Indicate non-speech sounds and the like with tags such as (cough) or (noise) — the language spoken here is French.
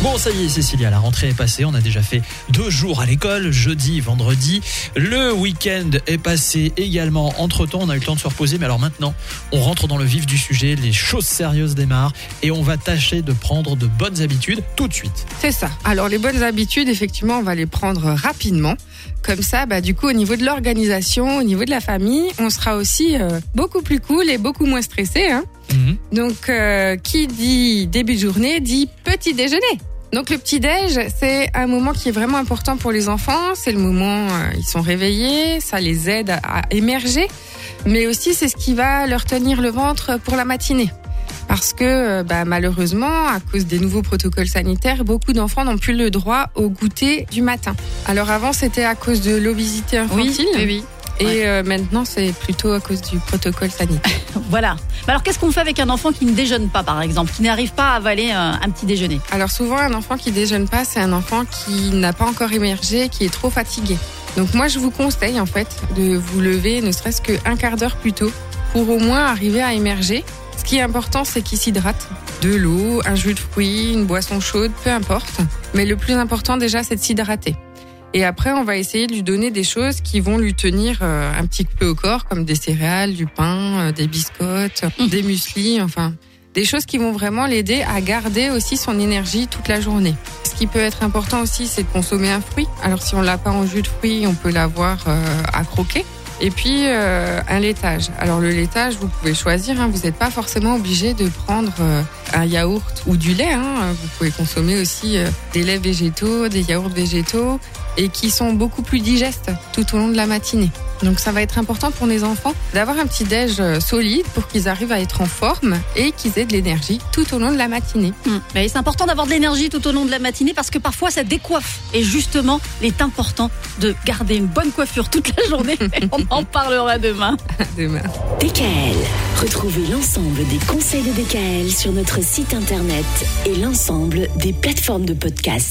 Bon, ça y est, Cécilia, la rentrée est passée. On a déjà fait deux jours à l'école, jeudi, vendredi. Le week-end est passé également. Entre temps, on a eu le temps de se reposer. Mais alors maintenant, on rentre dans le vif du sujet. Les choses sérieuses démarrent et on va tâcher de prendre de bonnes habitudes tout de suite. C'est ça. Alors, les bonnes habitudes, effectivement, on va les prendre rapidement. Comme ça, bah, du coup, au niveau de l'organisation, au niveau de la famille, on sera aussi euh, beaucoup plus cool et beaucoup moins stressé. Hein Mhm. Donc, euh, qui dit début de journée dit petit déjeuner. Donc, le petit déj, c'est un moment qui est vraiment important pour les enfants. C'est le moment euh, ils sont réveillés, ça les aide à, émerger, mais aussi c'est ce qui va leur tenir le ventre pour la matinée. Parce que euh, bah, malheureusement, à cause des nouveaux protocoles sanitaires, beaucoup d'enfants n'ont plus le droit au goûter du matin. Alors avant, c'était à cause de l'obésité infantile. oui. Et euh, maintenant, c'est plutôt à cause du protocole sanitaire. (laughs) Voilà. Mais alors, qu'est-ce qu'on fait avec un enfant qui ne déjeune pas, par exemple, qui n'arrive pas à avaler un, un petit déjeuner? Alors souvent, un enfant qui déjeune pas, c'est un enfant qui n'a pas encore émergé, qui est trop fatigué. Donc moi, je vous conseille en fait de vous lever ne serait-ce qu'un quart d'heure plus tôt pour au moins arriver à émerger. Ce qui est important, c'est qu'il s'hydrate. De l'eau, un jus de fruits, une boisson chaude, peu importe. Mais le plus important déjà, c'est de s'hydrater. Et après, on va essayer de lui donner des choses qui vont lui tenir euh, un petit peu au corps, comme des céréales, du pain, euh, des biscottes, des mueslis, enfin des choses qui vont vraiment l'aider à garder aussi son énergie toute la journée. Ce qui peut être important aussi, c'est de consommer un fruit. Alors si on l'a pas en jus de fruits, on peut l'avoir euh, à croquer. Et puis euh, un laitage. Alors le laitage, vous pouvez choisir. Hein, vous n'êtes pas forcément obligé de prendre euh, un yaourt ou du lait. Hein. Vous pouvez consommer aussi euh, des laits végétaux, des yaourts végétaux, et qui sont beaucoup plus digestes tout au long de la matinée. Donc ça va être important pour les enfants d'avoir un petit déj euh, solide pour qu'ils arrivent à être en forme et qu'ils aient de l'énergie tout au long de la matinée. Mais c'est important d'avoir de l'énergie tout au long de la matinée parce que parfois ça décoiffe. Et justement, il est important de garder une bonne coiffure toute la journée. (laughs) On en parlera demain. Demain. DKL, retrouvez l'ensemble des conseils de DKL sur notre site internet et l'ensemble des plateformes de podcast.